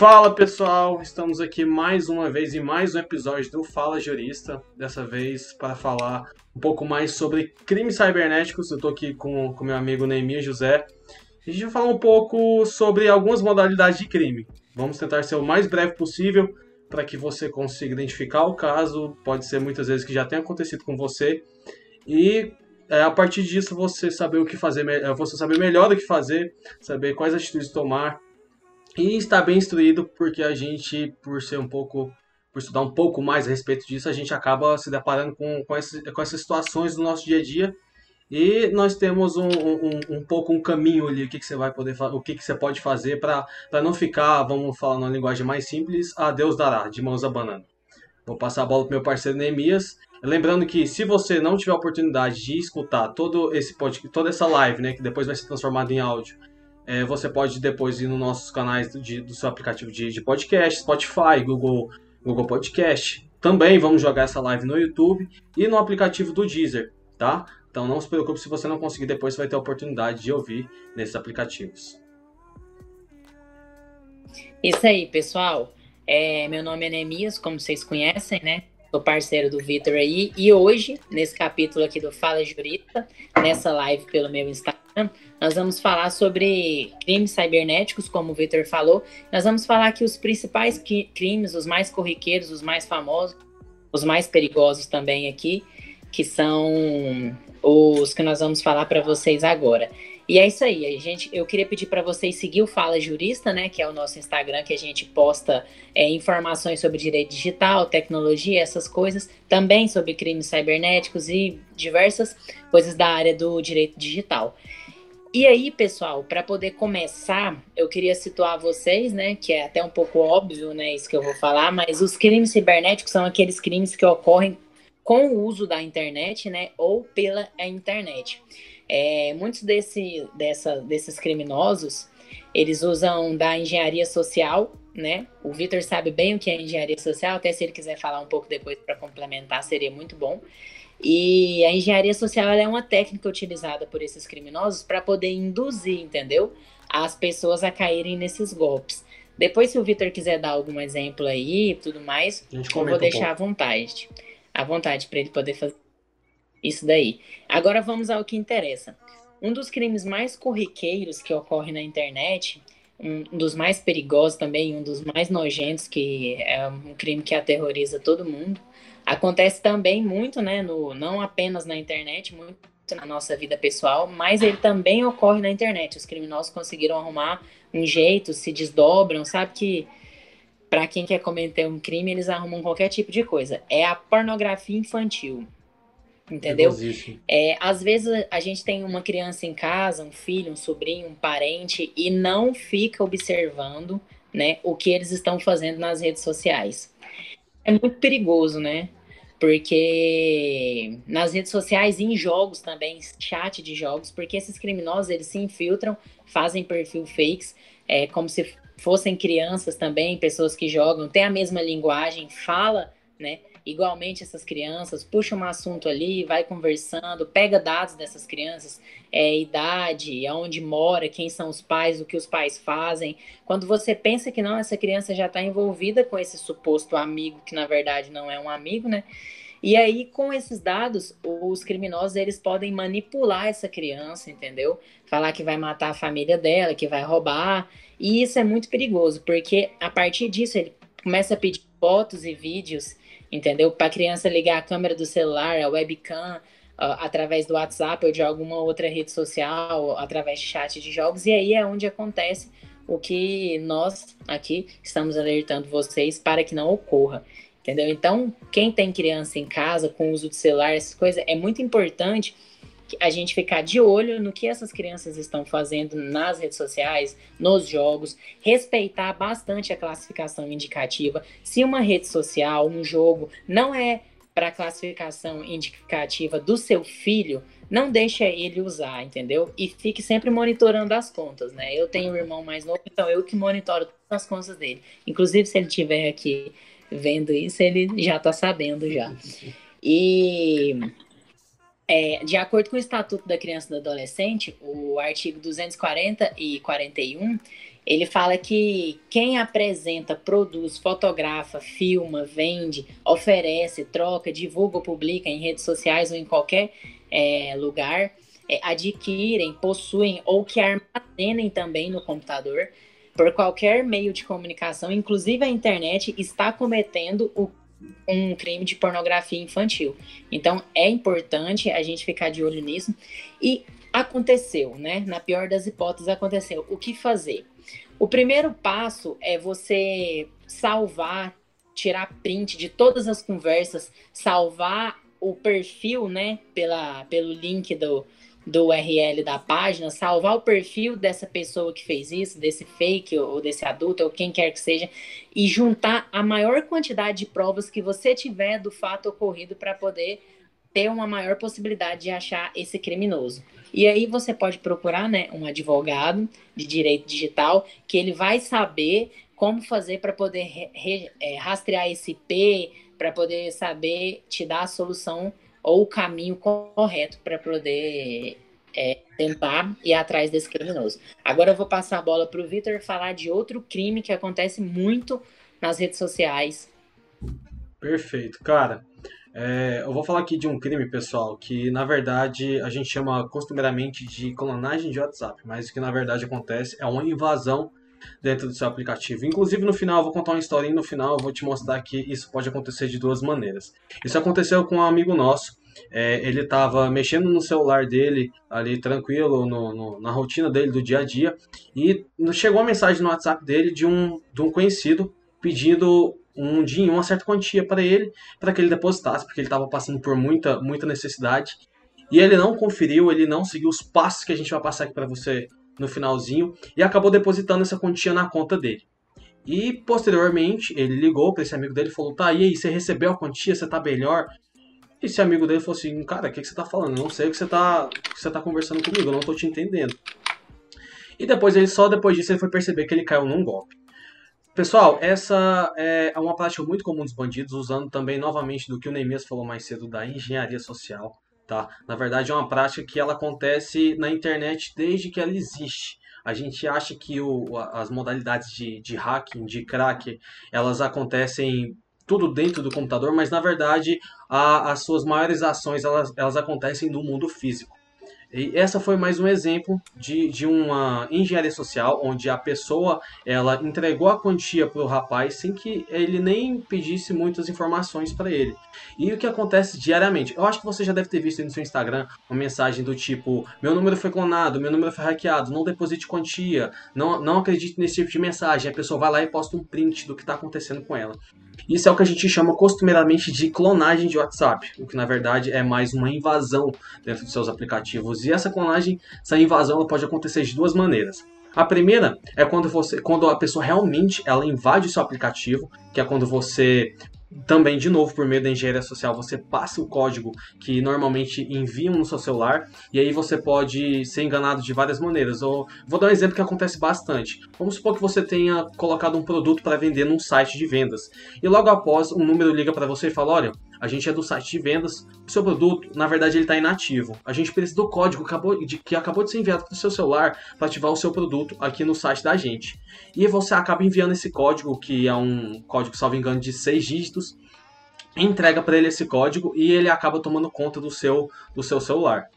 Fala pessoal, estamos aqui mais uma vez em mais um episódio do Fala Jurista, dessa vez para falar um pouco mais sobre crimes cibernéticos. Eu estou aqui com, com meu amigo Neemias José. A gente vai falar um pouco sobre algumas modalidades de crime. Vamos tentar ser o mais breve possível para que você consiga identificar o caso. Pode ser muitas vezes que já tenha acontecido com você. E é, a partir disso você saber o que fazer, é, você saber melhor o que fazer, saber quais atitudes tomar e estar bem instruído, porque a gente, por ser um pouco, por estudar um pouco mais a respeito disso, a gente acaba se deparando com, com, esse, com essas situações do nosso dia a dia. E nós temos um, um, um pouco um caminho ali, o que, que você vai poder o que, que você pode fazer para não ficar, vamos falar numa linguagem mais simples, a Deus dará, de mãos abanando. Vou passar a bola para meu parceiro Neemias. Lembrando que se você não tiver a oportunidade de escutar todo esse podcast, toda essa live, né, que depois vai ser transformada em áudio, é, você pode depois ir nos nossos canais de, do seu aplicativo de, de, podcast, Spotify, Google, Google Podcast. Também vamos jogar essa live no YouTube e no aplicativo do Deezer, tá? Então não se preocupe se você não conseguir, depois você vai ter a oportunidade de ouvir nesses aplicativos. Isso aí, pessoal. É, meu nome é Nemias, como vocês conhecem, né? Sou parceiro do Vitor aí. E hoje, nesse capítulo aqui do Fala Jurista, nessa live pelo meu Instagram, nós vamos falar sobre crimes cibernéticos, como o Vitor falou. Nós vamos falar que os principais crimes, os mais corriqueiros, os mais famosos, os mais perigosos também aqui, que são os que nós vamos falar para vocês agora. E é isso aí, gente, eu queria pedir para vocês seguir o Fala Jurista, né, que é o nosso Instagram que a gente posta é, informações sobre direito digital, tecnologia, essas coisas, também sobre crimes cibernéticos e diversas coisas da área do direito digital. E aí, pessoal, para poder começar, eu queria situar vocês, né, que é até um pouco óbvio, né, isso que eu vou falar, mas os crimes cibernéticos são aqueles crimes que ocorrem com o uso da internet, né, ou pela internet. É, muitos desse, dessa, desses criminosos, eles usam da engenharia social, né? O Vitor sabe bem o que é engenharia social, até se ele quiser falar um pouco depois para complementar, seria muito bom. E a engenharia social é uma técnica utilizada por esses criminosos para poder induzir, entendeu? As pessoas a caírem nesses golpes. Depois, se o Vitor quiser dar algum exemplo aí e tudo mais, eu vou deixar um à vontade. À vontade para ele poder fazer isso daí. Agora vamos ao que interessa. Um dos crimes mais corriqueiros que ocorre na internet, um dos mais perigosos também, um dos mais nojentos, que é um crime que aterroriza todo mundo, acontece também muito, né, no, não apenas na internet, muito na nossa vida pessoal, mas ele também ocorre na internet. Os criminosos conseguiram arrumar um jeito, se desdobram, sabe que para quem quer cometer um crime, eles arrumam qualquer tipo de coisa. É a pornografia infantil entendeu? É, às vezes a gente tem uma criança em casa, um filho, um sobrinho, um parente e não fica observando, né, o que eles estão fazendo nas redes sociais. É muito perigoso, né? Porque nas redes sociais e em jogos também, chat de jogos, porque esses criminosos eles se infiltram, fazem perfil fakes, é, como se fossem crianças também, pessoas que jogam, têm a mesma linguagem, fala, né? Igualmente essas crianças, puxa um assunto ali, vai conversando, pega dados dessas crianças, é, idade, aonde mora, quem são os pais, o que os pais fazem. Quando você pensa que não, essa criança já está envolvida com esse suposto amigo, que na verdade não é um amigo, né? E aí, com esses dados, os criminosos eles podem manipular essa criança, entendeu? Falar que vai matar a família dela, que vai roubar. E isso é muito perigoso, porque a partir disso ele começa a pedir fotos e vídeos entendeu? Para a criança ligar a câmera do celular, a webcam, uh, através do WhatsApp ou de alguma outra rede social, através de chat de jogos, e aí é onde acontece o que nós aqui estamos alertando vocês para que não ocorra. Entendeu? Então, quem tem criança em casa com uso de celular, essas coisas, é muito importante a gente ficar de olho no que essas crianças estão fazendo nas redes sociais, nos jogos, respeitar bastante a classificação indicativa. Se uma rede social, um jogo, não é para classificação indicativa do seu filho, não deixa ele usar, entendeu? E fique sempre monitorando as contas, né? Eu tenho um irmão mais novo, então eu que monitoro todas as contas dele. Inclusive, se ele estiver aqui vendo isso, ele já está sabendo já. E é, de acordo com o Estatuto da Criança e do Adolescente, o artigo 240 e 41, ele fala que quem apresenta, produz, fotografa, filma, vende, oferece, troca, divulga ou publica em redes sociais ou em qualquer é, lugar, é, adquirem, possuem ou que armazenem também no computador, por qualquer meio de comunicação, inclusive a internet, está cometendo o, um crime de pornografia infantil. Então é importante a gente ficar de olho nisso. E aconteceu, né? Na pior das hipóteses, aconteceu. O que fazer? O primeiro passo é você salvar, tirar print de todas as conversas, salvar o perfil, né, pela, pelo link do, do URL da página, salvar o perfil dessa pessoa que fez isso, desse fake ou desse adulto ou quem quer que seja, e juntar a maior quantidade de provas que você tiver do fato ocorrido para poder ter uma maior possibilidade de achar esse criminoso. E aí você pode procurar né, um advogado de direito digital que ele vai saber como fazer para poder re, re, é, rastrear esse IP, para poder saber te dar a solução ou o caminho correto para poder é, tentar ir atrás desse criminoso. Agora eu vou passar a bola para o Vitor falar de outro crime que acontece muito nas redes sociais. Perfeito, cara. É, eu vou falar aqui de um crime, pessoal, que na verdade a gente chama costumeiramente de clonagem de WhatsApp, mas o que na verdade acontece é uma invasão dentro do seu aplicativo. Inclusive no final eu vou contar uma historinha no final eu vou te mostrar que isso pode acontecer de duas maneiras. Isso aconteceu com um amigo nosso. É, ele estava mexendo no celular dele ali tranquilo no, no, na rotina dele do dia a dia e chegou uma mensagem no WhatsApp dele de um, de um conhecido pedindo um dinheiro, uma certa quantia para ele, para que ele depositasse, porque ele estava passando por muita, muita necessidade. E ele não conferiu, ele não seguiu os passos que a gente vai passar aqui para você no finalzinho e acabou depositando essa quantia na conta dele. E posteriormente ele ligou para esse amigo dele e falou: Tá, e aí, você recebeu a quantia? Você tá melhor? E esse amigo dele falou assim: Cara, o que, que você tá falando? Eu não sei o que você tá, você tá conversando comigo, eu não tô te entendendo. E depois ele só depois disso ele foi perceber que ele caiu num golpe. Pessoal, essa é uma prática muito comum dos bandidos, usando também novamente do que o Neemias falou mais cedo da engenharia social. Tá? Na verdade, é uma prática que ela acontece na internet desde que ela existe. A gente acha que o, as modalidades de, de hacking, de crack, elas acontecem tudo dentro do computador, mas na verdade a, as suas maiores ações elas, elas acontecem no mundo físico. E essa foi mais um exemplo de, de uma engenharia social, onde a pessoa ela entregou a quantia para o rapaz sem que ele nem pedisse muitas informações para ele. E o que acontece diariamente? Eu acho que você já deve ter visto no seu Instagram uma mensagem do tipo: meu número foi clonado, meu número foi hackeado, não deposite quantia, não, não acredite nesse tipo de mensagem. A pessoa vai lá e posta um print do que está acontecendo com ela. Isso é o que a gente chama costumeiramente de clonagem de WhatsApp, o que na verdade é mais uma invasão dentro dos seus aplicativos. E essa clonagem, essa invasão, pode acontecer de duas maneiras. A primeira é quando você, quando a pessoa realmente ela invade o seu aplicativo, que é quando você também, de novo, por meio da engenharia social, você passa o código que normalmente enviam no seu celular e aí você pode ser enganado de várias maneiras. Ou, vou dar um exemplo que acontece bastante. Vamos supor que você tenha colocado um produto para vender num site de vendas e logo após um número liga para você e fala: Olha, a gente é do site de vendas, o seu produto, na verdade, ele está inativo. A gente precisa do código que acabou de, ser enviado para o seu celular para ativar o seu produto aqui no site da gente. E você acaba enviando esse código, que é um código, salvo engano, de seis dígitos, entrega para ele esse código e ele acaba tomando conta do seu, do seu celular.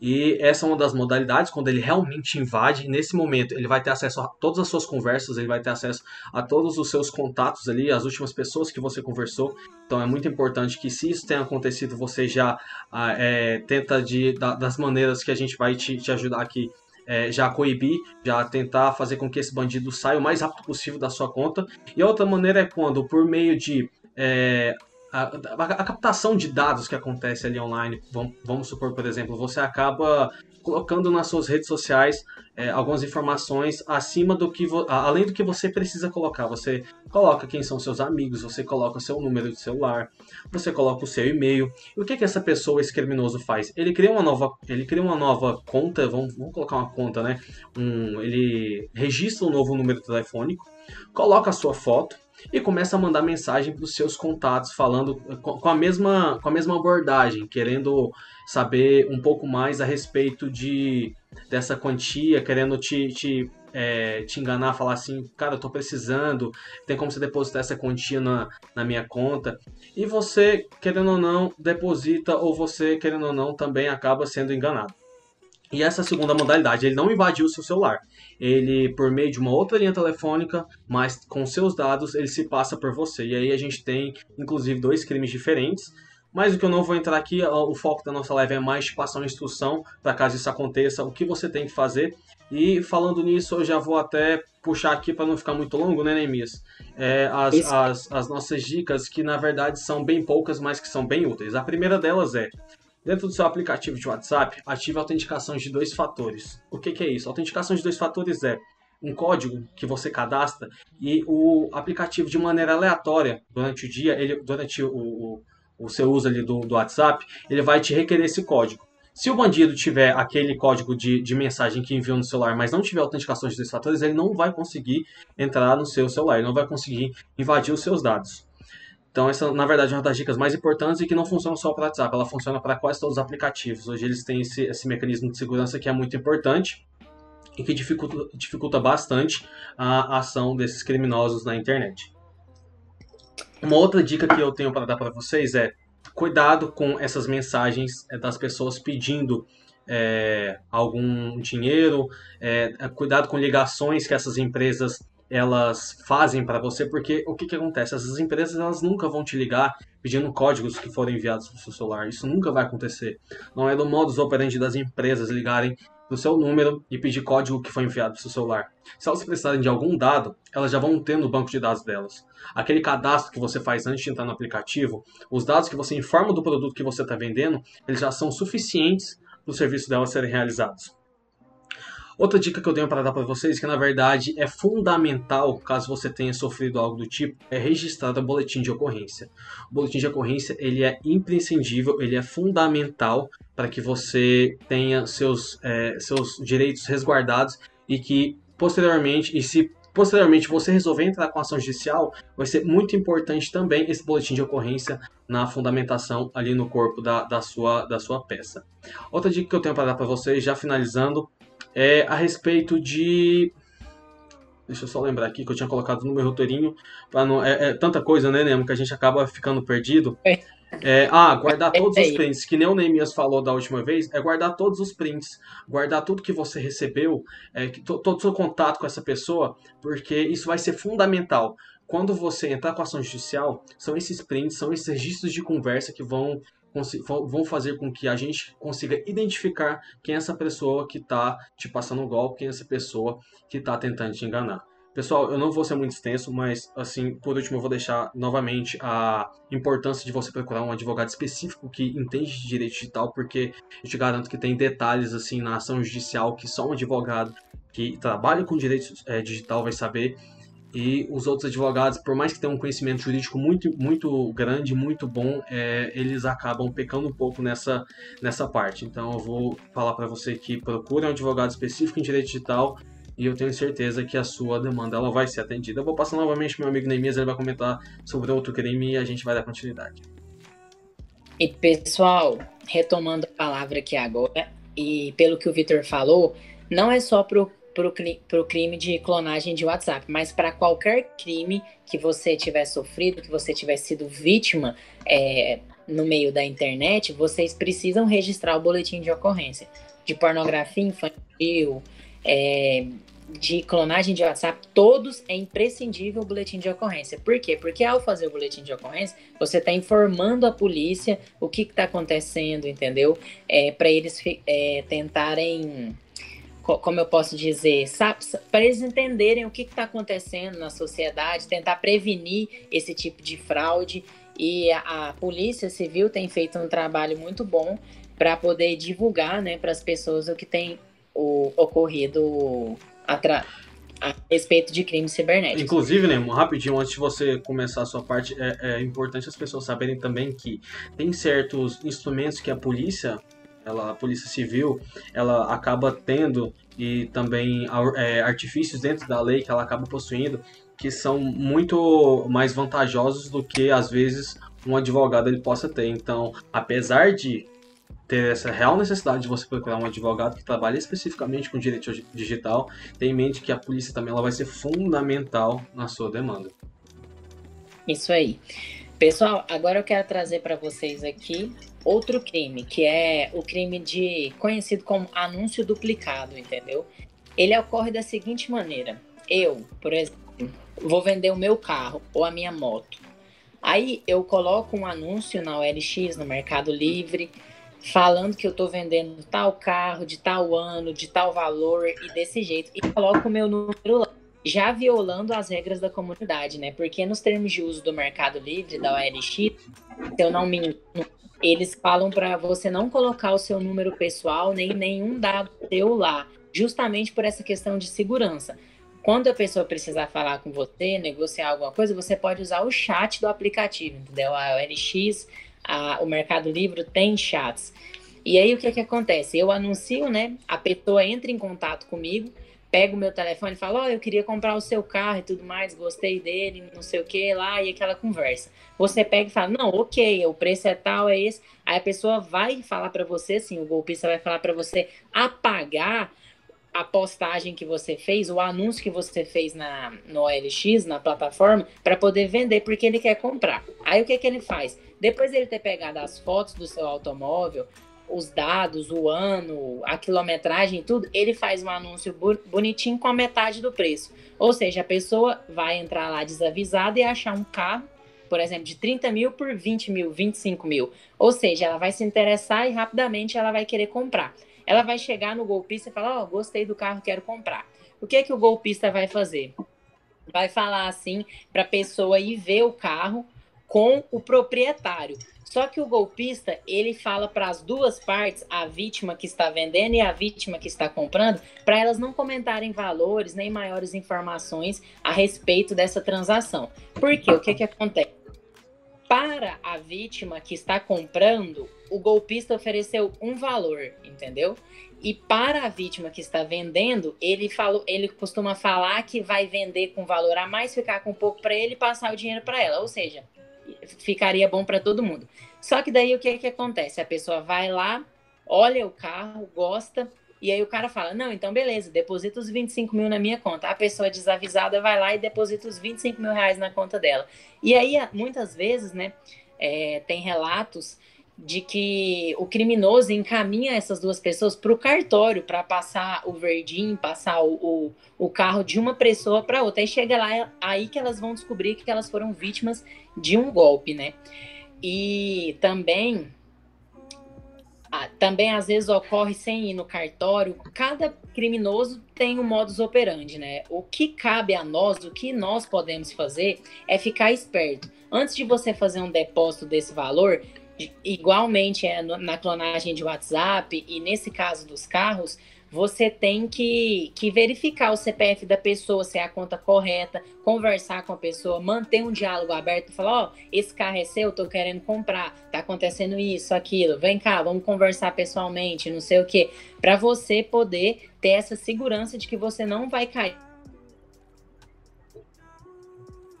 E essa é uma das modalidades, quando ele realmente invade, nesse momento ele vai ter acesso a todas as suas conversas, ele vai ter acesso a todos os seus contatos ali, as últimas pessoas que você conversou. Então é muito importante que se isso tenha acontecido, você já ah, é, tenta de, das maneiras que a gente vai te, te ajudar aqui é, já coibir, já tentar fazer com que esse bandido saia o mais rápido possível da sua conta. E outra maneira é quando, por meio de é, a, a, a, captação de dados que acontece ali online, vamos, vamos supor, por exemplo, você acaba colocando nas suas redes sociais é, algumas informações acima do que além do que você precisa colocar. Você coloca quem são seus amigos, você coloca seu número de celular, você coloca o seu e-mail. E o que que essa pessoa, esse criminoso faz? Ele cria uma nova, ele cria uma nova conta, vamos, vamos colocar uma conta, né? Um, ele registra um novo número telefônico, coloca a sua foto e começa a mandar mensagem para os seus contatos falando com a mesma com a mesma abordagem, querendo saber um pouco mais a respeito de dessa quantia, querendo te, te é, te enganar, falar assim, cara, eu tô precisando, tem como você depositar essa quantia na, na minha conta. E você, querendo ou não, deposita, ou você, querendo ou não, também acaba sendo enganado. E essa segunda modalidade, ele não invadiu o seu celular. Ele, por meio de uma outra linha telefônica, mas com seus dados, ele se passa por você. E aí a gente tem, inclusive, dois crimes diferentes. Mas o que eu não vou entrar aqui, o foco da nossa live é mais te passar uma instrução para caso isso aconteça, o que você tem que fazer. E falando nisso, eu já vou até puxar aqui para não ficar muito longo, né, Neemias? É, as, as, as nossas dicas, que na verdade são bem poucas, mas que são bem úteis. A primeira delas é Dentro do seu aplicativo de WhatsApp, ative a autenticação de dois fatores. O que, que, é isso? A autenticação de dois fatores é um código que você cadastra e o aplicativo, de maneira aleatória, durante o dia, ele, durante o, o, o seu uso ali do, do WhatsApp, ele vai te requerer esse código. Se o bandido tiver aquele código de, de mensagem que enviou no celular, mas não tiver autenticação de dois fatores, ele não vai conseguir entrar no seu celular, ele não vai conseguir invadir os seus dados. Então, essa, na verdade, é uma das dicas mais importantes e que não funciona só para o WhatsApp, ela funciona para quase todos os aplicativos. Hoje eles têm esse, esse mecanismo de segurança que é muito importante e que dificulta, dificulta bastante a ação desses criminosos na internet. Uma outra dica que eu tenho para dar para vocês é cuidado com essas mensagens é, das pessoas pedindo é, algum dinheiro, é, cuidado com ligações que essas empresas elas fazem para você, porque o que, que acontece? Essas empresas elas nunca vão te ligar pedindo códigos que foram enviados para o seu celular. Isso nunca vai acontecer. Não é do modus operandi das empresas ligarem do seu número e pedir código que foi enviado para o seu celular. Se elas precisarem de algum dado, elas já vão ter no banco de dados delas. Aquele cadastro que você faz antes de entrar no aplicativo, os dados que você informa do produto que você está vendendo, eles já são suficientes para o serviço delas serem realizados. Outra dica que eu tenho para dar para vocês, que na verdade é fundamental, caso você tenha sofrido algo do tipo, é registrar o boletim de ocorrência. O boletim de ocorrência ele é imprescindível, ele é fundamental para que você tenha seus, é, seus direitos resguardados e que posteriormente, e se posteriormente você resolver entrar com ação judicial, vai ser muito importante também esse boletim de ocorrência na fundamentação ali no corpo da, da, sua, da sua peça. Outra dica que eu tenho para dar para vocês, já finalizando, é a respeito de. Deixa eu só lembrar aqui que eu tinha colocado no meu roteirinho. Não... É, é, tanta coisa, né, Nemo, que a gente acaba ficando perdido. É. É, ah, guardar todos os prints, que nem o Neemias falou da última vez, é guardar todos os prints, guardar tudo que você recebeu, é, que, todo o seu contato com essa pessoa, porque isso vai ser fundamental. Quando você entrar com ação judicial, são esses prints, são esses registros de conversa que vão vão fazer com que a gente consiga identificar quem é essa pessoa que está te passando o golpe, quem é essa pessoa que está tentando te enganar. Pessoal, eu não vou ser muito extenso, mas assim, por último eu vou deixar novamente a importância de você procurar um advogado específico que entende de direito digital, porque eu te garanto que tem detalhes assim na ação judicial que só um advogado que trabalha com direito é, digital vai saber e os outros advogados, por mais que tenham um conhecimento jurídico muito, muito grande, muito bom, é, eles acabam pecando um pouco nessa, nessa parte. Então eu vou falar para você que procure um advogado específico em direito digital e eu tenho certeza que a sua demanda ela vai ser atendida. Eu vou passar novamente meu amigo Neemias, ele vai comentar sobre outro crime e a gente vai dar continuidade. E pessoal, retomando a palavra aqui agora, e pelo que o Vitor falou, não é só pro para o crime de clonagem de WhatsApp, mas para qualquer crime que você tiver sofrido, que você tiver sido vítima é, no meio da internet, vocês precisam registrar o boletim de ocorrência de pornografia infantil, é, de clonagem de WhatsApp, todos é imprescindível o boletim de ocorrência. Por quê? Porque ao fazer o boletim de ocorrência, você está informando a polícia o que está acontecendo, entendeu? É, para eles é, tentarem como eu posso dizer, para eles entenderem o que está acontecendo na sociedade, tentar prevenir esse tipo de fraude. E a, a Polícia Civil tem feito um trabalho muito bom para poder divulgar né, para as pessoas o que tem o, ocorrido a respeito de crimes cibernéticos. Inclusive, né, rapidinho, antes de você começar a sua parte, é, é importante as pessoas saberem também que tem certos instrumentos que a polícia ela, a Polícia Civil, ela acaba tendo e também é, artifícios dentro da lei que ela acaba possuindo que são muito mais vantajosos do que às vezes um advogado ele possa ter. Então, apesar de ter essa real necessidade de você procurar um advogado que trabalhe especificamente com direito digital, tenha em mente que a polícia também ela vai ser fundamental na sua demanda. Isso aí. Pessoal, agora eu quero trazer para vocês aqui outro crime, que é o crime de conhecido como anúncio duplicado, entendeu? Ele ocorre da seguinte maneira: eu, por exemplo, vou vender o meu carro ou a minha moto. Aí eu coloco um anúncio na OLX, no Mercado Livre, falando que eu estou vendendo tal carro, de tal ano, de tal valor e desse jeito, e coloco o meu número lá já violando as regras da comunidade, né? Porque nos termos de uso do Mercado Livre, da OLX, se eu não me engano, eles falam para você não colocar o seu número pessoal nem nenhum dado seu lá, justamente por essa questão de segurança. Quando a pessoa precisar falar com você, negociar alguma coisa, você pode usar o chat do aplicativo, entendeu? A OLX, a, o Mercado Livre tem chats. E aí o que, que acontece? Eu anuncio, né? A pessoa entra em contato comigo pego o meu telefone e falo, ó, oh, eu queria comprar o seu carro e tudo mais, gostei dele, não sei o que lá, e aquela conversa. Você pega e fala, não, ok, o preço é tal, é esse. Aí a pessoa vai falar para você, assim, o golpista vai falar para você apagar a postagem que você fez, o anúncio que você fez na, no OLX, na plataforma, para poder vender, porque ele quer comprar. Aí o que, que ele faz? Depois de ele ter pegado as fotos do seu automóvel, os dados, o ano, a quilometragem, tudo, ele faz um anúncio bonitinho com a metade do preço. Ou seja, a pessoa vai entrar lá desavisada e achar um carro, por exemplo, de 30 mil por 20 mil, 25 mil. Ou seja, ela vai se interessar e rapidamente ela vai querer comprar. Ela vai chegar no golpista e falar: Ó, oh, gostei do carro, quero comprar. O que, que o golpista vai fazer? Vai falar assim para a pessoa ir ver o carro com o proprietário. Só que o golpista, ele fala para as duas partes, a vítima que está vendendo e a vítima que está comprando, para elas não comentarem valores nem maiores informações a respeito dessa transação. Por quê? O que, que acontece? Para a vítima que está comprando, o golpista ofereceu um valor, entendeu? E para a vítima que está vendendo, ele falou, ele costuma falar que vai vender com valor a mais, ficar com pouco para ele e passar o dinheiro para ela. Ou seja, ficaria bom para todo mundo. Só que daí o que, que acontece? A pessoa vai lá, olha o carro, gosta, e aí o cara fala: Não, então beleza, deposita os 25 mil na minha conta. A pessoa desavisada vai lá e deposita os 25 mil reais na conta dela. E aí, muitas vezes, né, é, tem relatos de que o criminoso encaminha essas duas pessoas para o cartório para passar o verdinho, passar o, o, o carro de uma pessoa para outra. Aí chega lá, aí que elas vão descobrir que elas foram vítimas de um golpe, né? E também, também às vezes ocorre sem ir no cartório. Cada criminoso tem um modus operandi, né? O que cabe a nós, o que nós podemos fazer é ficar esperto. Antes de você fazer um depósito desse valor, igualmente é na clonagem de WhatsApp e nesse caso dos carros, você tem que, que verificar o CPF da pessoa, se é a conta correta, conversar com a pessoa, manter um diálogo aberto, falar, ó, oh, esse carro é seu, tô querendo comprar, tá acontecendo isso, aquilo, vem cá, vamos conversar pessoalmente, não sei o quê, para você poder ter essa segurança de que você não vai cair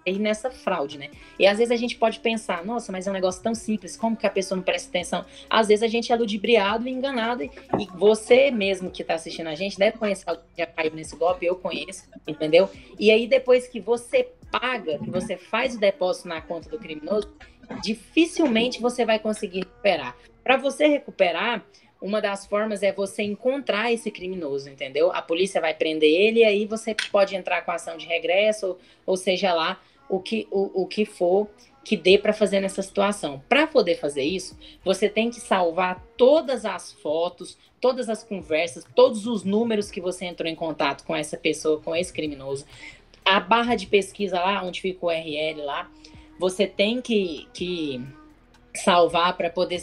cair nessa fraude, né? E às vezes a gente pode pensar, nossa, mas é um negócio tão simples, como que a pessoa não presta atenção? Às vezes a gente é ludibriado e enganado, e você mesmo que está assistindo a gente deve conhecer alguém que já caiu nesse golpe, eu conheço, entendeu? E aí depois que você paga, que você faz o depósito na conta do criminoso, dificilmente você vai conseguir recuperar. Para você recuperar, uma das formas é você encontrar esse criminoso, entendeu? A polícia vai prender ele e aí você pode entrar com ação de regresso, ou, ou seja lá, o que, o, o que for que dê para fazer nessa situação. Para poder fazer isso, você tem que salvar todas as fotos, todas as conversas, todos os números que você entrou em contato com essa pessoa, com esse criminoso. A barra de pesquisa lá, onde fica o URL lá, você tem que, que salvar para poder,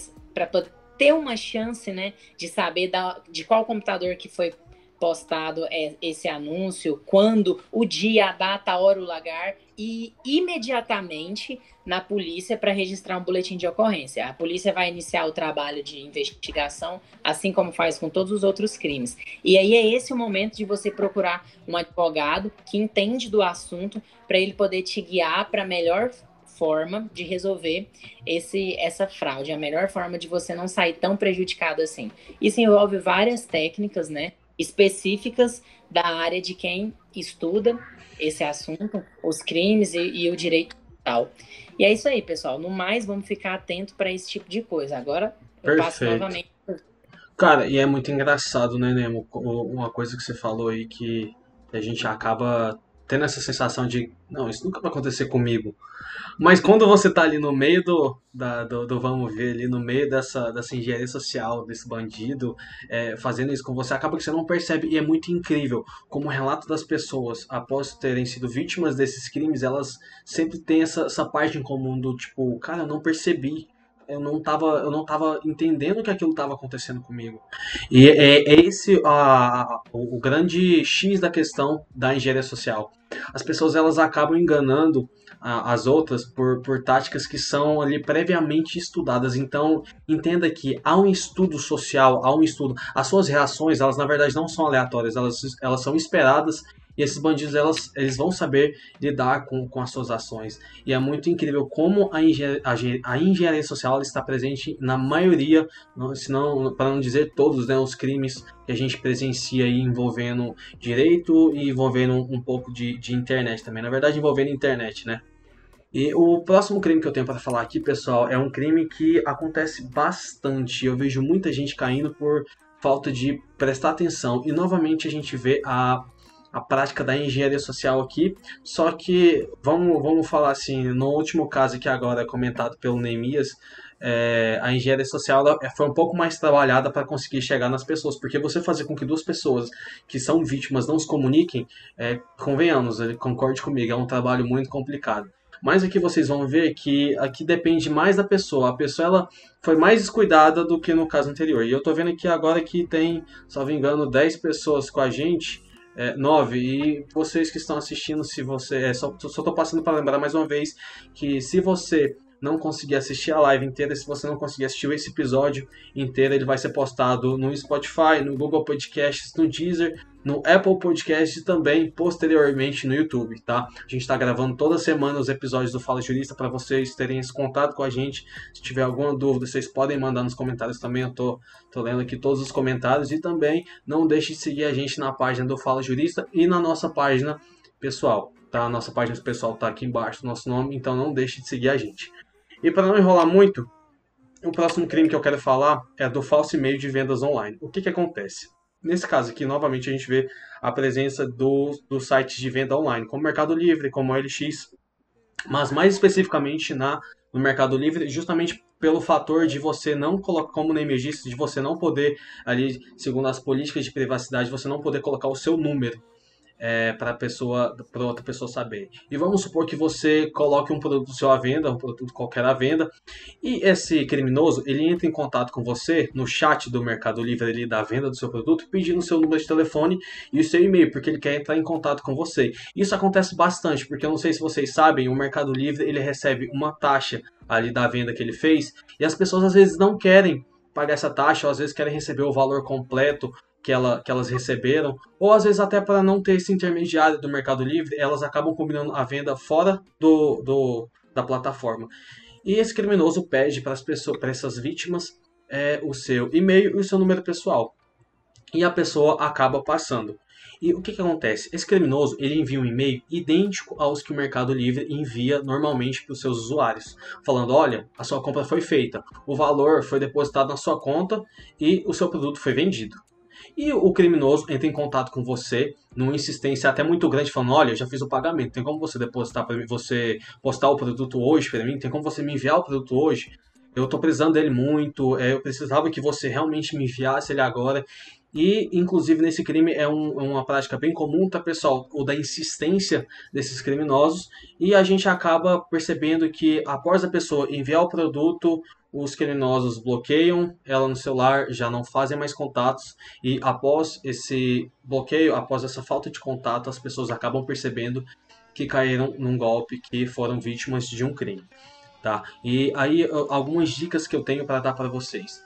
poder ter uma chance né, de saber da, de qual computador que foi postado é, esse anúncio, quando, o dia, a data, a hora, o lugar, e imediatamente na polícia para registrar um boletim de ocorrência. A polícia vai iniciar o trabalho de investigação, assim como faz com todos os outros crimes. E aí é esse o momento de você procurar um advogado que entende do assunto para ele poder te guiar para melhor forma de resolver esse, essa fraude, a melhor forma de você não sair tão prejudicado assim. Isso envolve várias técnicas, né, específicas da área de quem estuda esse assunto, os crimes e, e o direito tal. E é isso aí, pessoal. No mais, vamos ficar atento para esse tipo de coisa. Agora, eu Perfeito. passo novamente. Cara, e é muito engraçado, né, Nemo? Uma coisa que você falou aí que a gente acaba tendo essa sensação de, não, isso nunca vai acontecer comigo. Mas quando você tá ali no meio do, da, do, do, vamos ver, ali no meio dessa, dessa engenharia social, desse bandido, é, fazendo isso com você, acaba que você não percebe. E é muito incrível como o relato das pessoas, após terem sido vítimas desses crimes, elas sempre têm essa, essa parte em comum do tipo, cara, eu não percebi eu não tava, eu não tava entendendo que aquilo estava acontecendo comigo. E é, é esse a, o grande X da questão da engenharia social. As pessoas elas acabam enganando a, as outras por, por táticas que são ali previamente estudadas. Então, entenda que há um estudo social, há um estudo. As suas reações, elas na verdade não são aleatórias, elas, elas são esperadas e esses bandidos, elas, eles vão saber lidar com, com as suas ações. E é muito incrível como a engenharia, a engenharia social está presente na maioria, para não dizer todos, né, os crimes que a gente presencia aí envolvendo direito e envolvendo um pouco de, de internet também. Na verdade, envolvendo internet, né? E o próximo crime que eu tenho para falar aqui, pessoal, é um crime que acontece bastante. Eu vejo muita gente caindo por falta de prestar atenção. E novamente a gente vê a a prática da engenharia social aqui, só que vamos, vamos falar assim, no último caso que agora é comentado pelo Neemias, é, a engenharia social foi um pouco mais trabalhada para conseguir chegar nas pessoas, porque você fazer com que duas pessoas que são vítimas não se comuniquem, é, convenhamos, ele concorde comigo, é um trabalho muito complicado. Mas aqui vocês vão ver que aqui depende mais da pessoa. A pessoa ela foi mais descuidada do que no caso anterior. E eu tô vendo aqui agora que tem, me engano, 10 pessoas com a gente é, 9. E vocês que estão assistindo, se você. É, só, tô passando para lembrar mais uma vez que se você não conseguir assistir a live inteira, se você não conseguir assistir esse episódio inteiro, ele vai ser postado no Spotify, no Google Podcasts, no Deezer, no Apple Podcast e também posteriormente no YouTube, tá? A gente está gravando toda semana os episódios do Fala Jurista para vocês terem esse contato com a gente. Se tiver alguma dúvida, vocês podem mandar nos comentários também. Eu tô, tô lendo aqui todos os comentários e também não deixe de seguir a gente na página do Fala Jurista e na nossa página pessoal, tá? A nossa página pessoal tá aqui embaixo do nosso nome, então não deixe de seguir a gente. E para não enrolar muito, o próximo crime que eu quero falar é do falso e-mail de vendas online. O que que acontece? Nesse caso aqui, novamente, a gente vê a presença dos do sites de venda online, como Mercado Livre, como OLX, mas mais especificamente na, no Mercado Livre, justamente pelo fator de você não colocar, como me disse, de você não poder, ali, segundo as políticas de privacidade, você não poder colocar o seu número é, para pessoa, para outra pessoa saber. E vamos supor que você coloque um produto seu à venda, um produto qualquer à venda, e esse criminoso ele entra em contato com você no chat do Mercado Livre ali da venda do seu produto, pedindo seu número de telefone e o seu e-mail, porque ele quer entrar em contato com você. Isso acontece bastante, porque eu não sei se vocês sabem, o Mercado Livre ele recebe uma taxa ali da venda que ele fez, e as pessoas às vezes não querem pagar essa taxa, ou às vezes querem receber o valor completo que, ela, que elas receberam, ou às vezes até para não ter esse intermediário do Mercado Livre, elas acabam combinando a venda fora do, do da plataforma. E esse criminoso pede para as pessoas, para essas vítimas, é, o seu e-mail e o seu número pessoal. E a pessoa acaba passando. E o que, que acontece? Esse criminoso ele envia um e-mail idêntico aos que o Mercado Livre envia normalmente para os seus usuários, falando: olha, a sua compra foi feita, o valor foi depositado na sua conta e o seu produto foi vendido. E o criminoso entra em contato com você numa insistência até muito grande, falando: Olha, já fiz o pagamento, tem como você depositar para mim, você postar o produto hoje para mim, tem como você me enviar o produto hoje? Eu estou precisando dele muito, é, eu precisava que você realmente me enviasse ele agora. E, inclusive, nesse crime é um, é uma prática bem comum, tá, pessoal? O da insistência desses criminosos. E a gente acaba percebendo que, após a pessoa enviar o produto, os criminosos bloqueiam ela no celular, já não fazem mais contatos. E após esse bloqueio, após essa falta de contato, as pessoas acabam percebendo que caíram num golpe, que foram vítimas de um crime. Tá? E aí, algumas dicas que eu tenho para dar para vocês.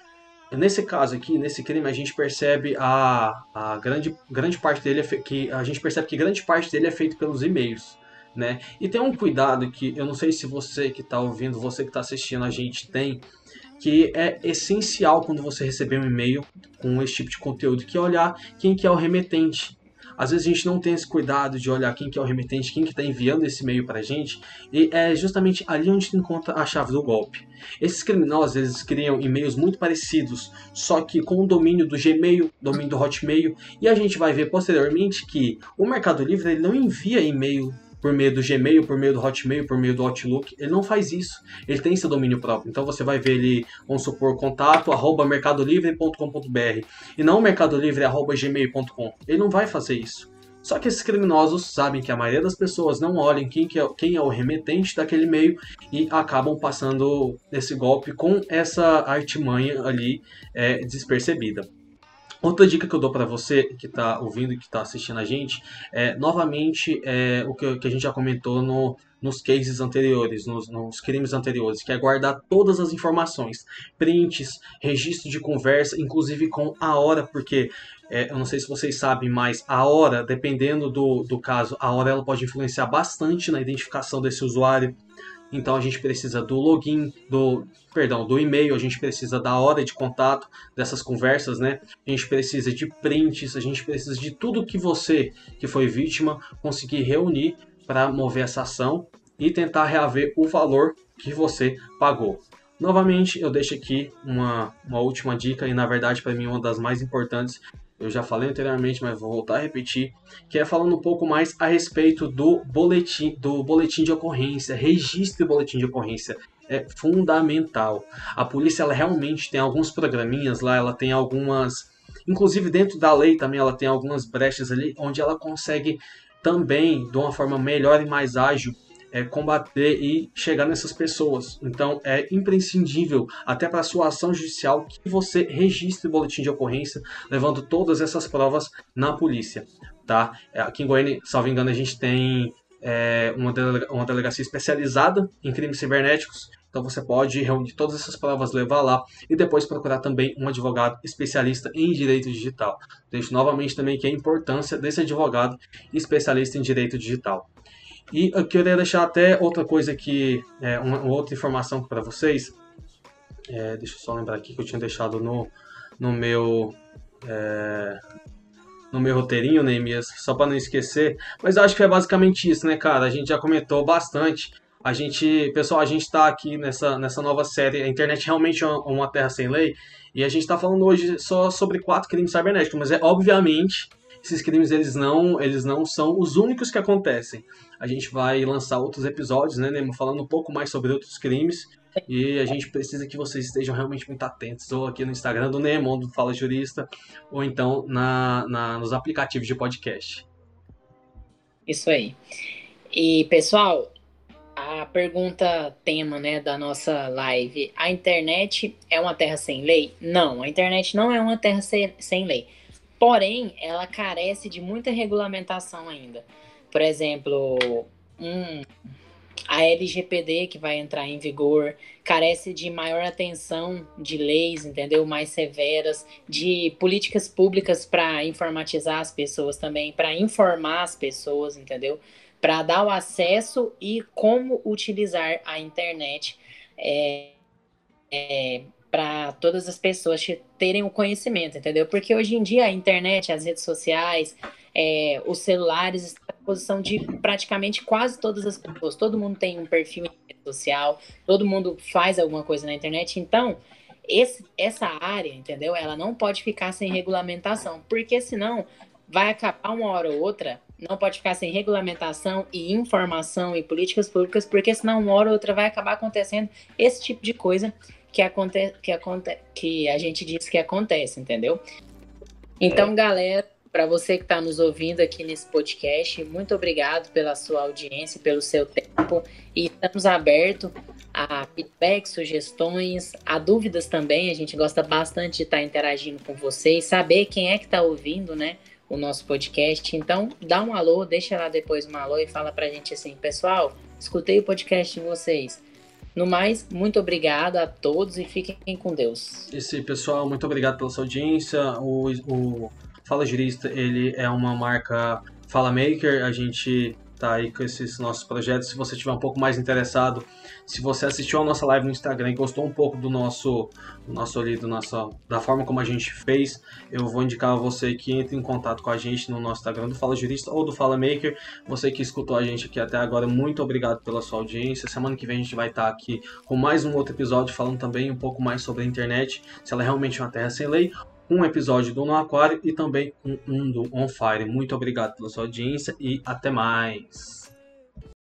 Nesse caso aqui, nesse crime, a gente percebe a, a grande, grande parte dele é que a gente percebe que grande parte dele é feito pelos e-mails, né? E tem um cuidado que eu não sei se você que está ouvindo, você que está assistindo a gente tem, que é essencial quando você receber um e-mail com esse tipo de conteúdo, que é olhar quem que é o remetente, às vezes a gente não tem esse cuidado de olhar quem que é o remetente, quem que está enviando esse e-mail para a gente, e é justamente ali onde encontra a chave do golpe. Esses criminosos eles criam e-mails muito parecidos, só que com o domínio do Gmail, domínio do Hotmail, e a gente vai ver posteriormente que o Mercado Livre ele não envia e-mail por meio do Gmail, por meio do Hotmail, por meio do Outlook. Ele não faz isso. Ele tem seu domínio próprio. Então você vai ver ele, vamos supor, contato arroba mercadolivre.com.br e não mercadolivre arroba gmail.com. Ele não vai fazer isso. Só que esses criminosos sabem que a maioria das pessoas não olham quem, que é, quem é o remetente daquele e-mail e acabam passando esse golpe com essa artimanha ali é, despercebida. Outra dica que eu dou para você que está ouvindo e que está assistindo a gente é, novamente, é, o que, que, a gente já comentou no, nos cases anteriores, nos, nos, crimes anteriores, que é guardar todas as informações, prints, registro de conversa, inclusive com a hora, porque é, eu não sei se vocês sabem, mas a hora, dependendo do, do caso, a hora ela pode influenciar bastante na identificação desse usuário. Então a gente precisa do login, do perdão, do e-mail, a gente precisa da hora de contato dessas conversas, né? A gente precisa de prints, a gente precisa de tudo que você que foi vítima conseguir reunir para mover essa ação e tentar reaver o valor que você pagou. Novamente, eu deixo aqui uma, uma última dica e na verdade para mim uma das mais importantes eu já falei anteriormente, mas vou voltar a repetir, que é falando um pouco mais a respeito do boletim, do boletim de ocorrência, registro de boletim de ocorrência. É fundamental. A polícia ela realmente tem alguns programinhas lá, ela tem algumas, inclusive dentro da lei também ela tem algumas brechas ali onde ela consegue também de uma forma melhor e mais ágil é, combater e chegar nessas pessoas. Então é imprescindível, até para a sua ação judicial, que você registre o boletim de ocorrência, levando todas essas provas na polícia. Tá? É, aqui em Goiânia, salvo engano, a gente tem é, uma, delega uma delegacia especializada em crimes cibernéticos. Então você pode reunir todas essas provas, levar lá e depois procurar também um advogado especialista em direito digital. Deixo novamente também que a importância desse advogado especialista em direito digital. E eu queria deixar até outra coisa aqui, é, uma, uma outra informação para vocês. É, deixa eu só lembrar aqui que eu tinha deixado no, no meu é, no meu roteirinho, Neemias, só para não esquecer. Mas eu acho que é basicamente isso, né, cara? A gente já comentou bastante. A gente, pessoal, a gente está aqui nessa, nessa nova série. A internet realmente é uma terra sem lei. E a gente está falando hoje só sobre quatro crimes cibernéticos. Mas é obviamente esses crimes eles não, eles não são os únicos que acontecem. A gente vai lançar outros episódios, né, Nemo, falando um pouco mais sobre outros crimes. E a gente precisa que vocês estejam realmente muito atentos, ou aqui no Instagram do Nemo, do Fala Jurista, ou então na, na, nos aplicativos de podcast. Isso aí. E, pessoal, a pergunta tema né, da nossa live: a internet é uma terra sem lei? Não, a internet não é uma terra sem, sem lei. Porém, ela carece de muita regulamentação ainda. Por exemplo, um, a LGPD que vai entrar em vigor carece de maior atenção de leis, entendeu? Mais severas, de políticas públicas para informatizar as pessoas também, para informar as pessoas, entendeu? Para dar o acesso e como utilizar a internet é, é, para todas as pessoas terem o conhecimento, entendeu? Porque hoje em dia a internet, as redes sociais, é, os celulares estão à disposição de praticamente quase todas as pessoas. Todo mundo tem um perfil social, todo mundo faz alguma coisa na internet. Então, esse, essa área, entendeu? Ela não pode ficar sem regulamentação, porque senão vai acabar uma hora ou outra. Não pode ficar sem regulamentação e informação e políticas públicas, porque senão uma hora ou outra vai acabar acontecendo esse tipo de coisa que, aconte que, aconte que a gente diz que acontece, entendeu? Então, galera, para você que está nos ouvindo aqui nesse podcast, muito obrigado pela sua audiência, pelo seu tempo. E estamos abertos a feedback, sugestões, a dúvidas também. A gente gosta bastante de estar tá interagindo com vocês, saber quem é que está ouvindo, né? O nosso podcast. Então, dá um alô, deixa lá depois um alô e fala pra gente assim, pessoal, escutei o podcast de vocês. No mais, muito obrigado a todos e fiquem com Deus. Esse pessoal, muito obrigado pela sua audiência. O, o Fala Jurista, ele é uma marca Fala Maker. A gente tá aí com esses nossos projetos. Se você estiver um pouco mais interessado, se você assistiu a nossa live no Instagram e gostou um pouco do nosso, do nosso ali, do nosso, da forma como a gente fez, eu vou indicar a você que entre em contato com a gente no nosso Instagram do Fala Jurista ou do Fala Maker. Você que escutou a gente aqui até agora, muito obrigado pela sua audiência. Semana que vem a gente vai estar aqui com mais um outro episódio falando também um pouco mais sobre a internet, se ela é realmente é uma terra sem lei um episódio do No Aquário e também um, do On Fire. Muito obrigado pela sua audiência e até mais.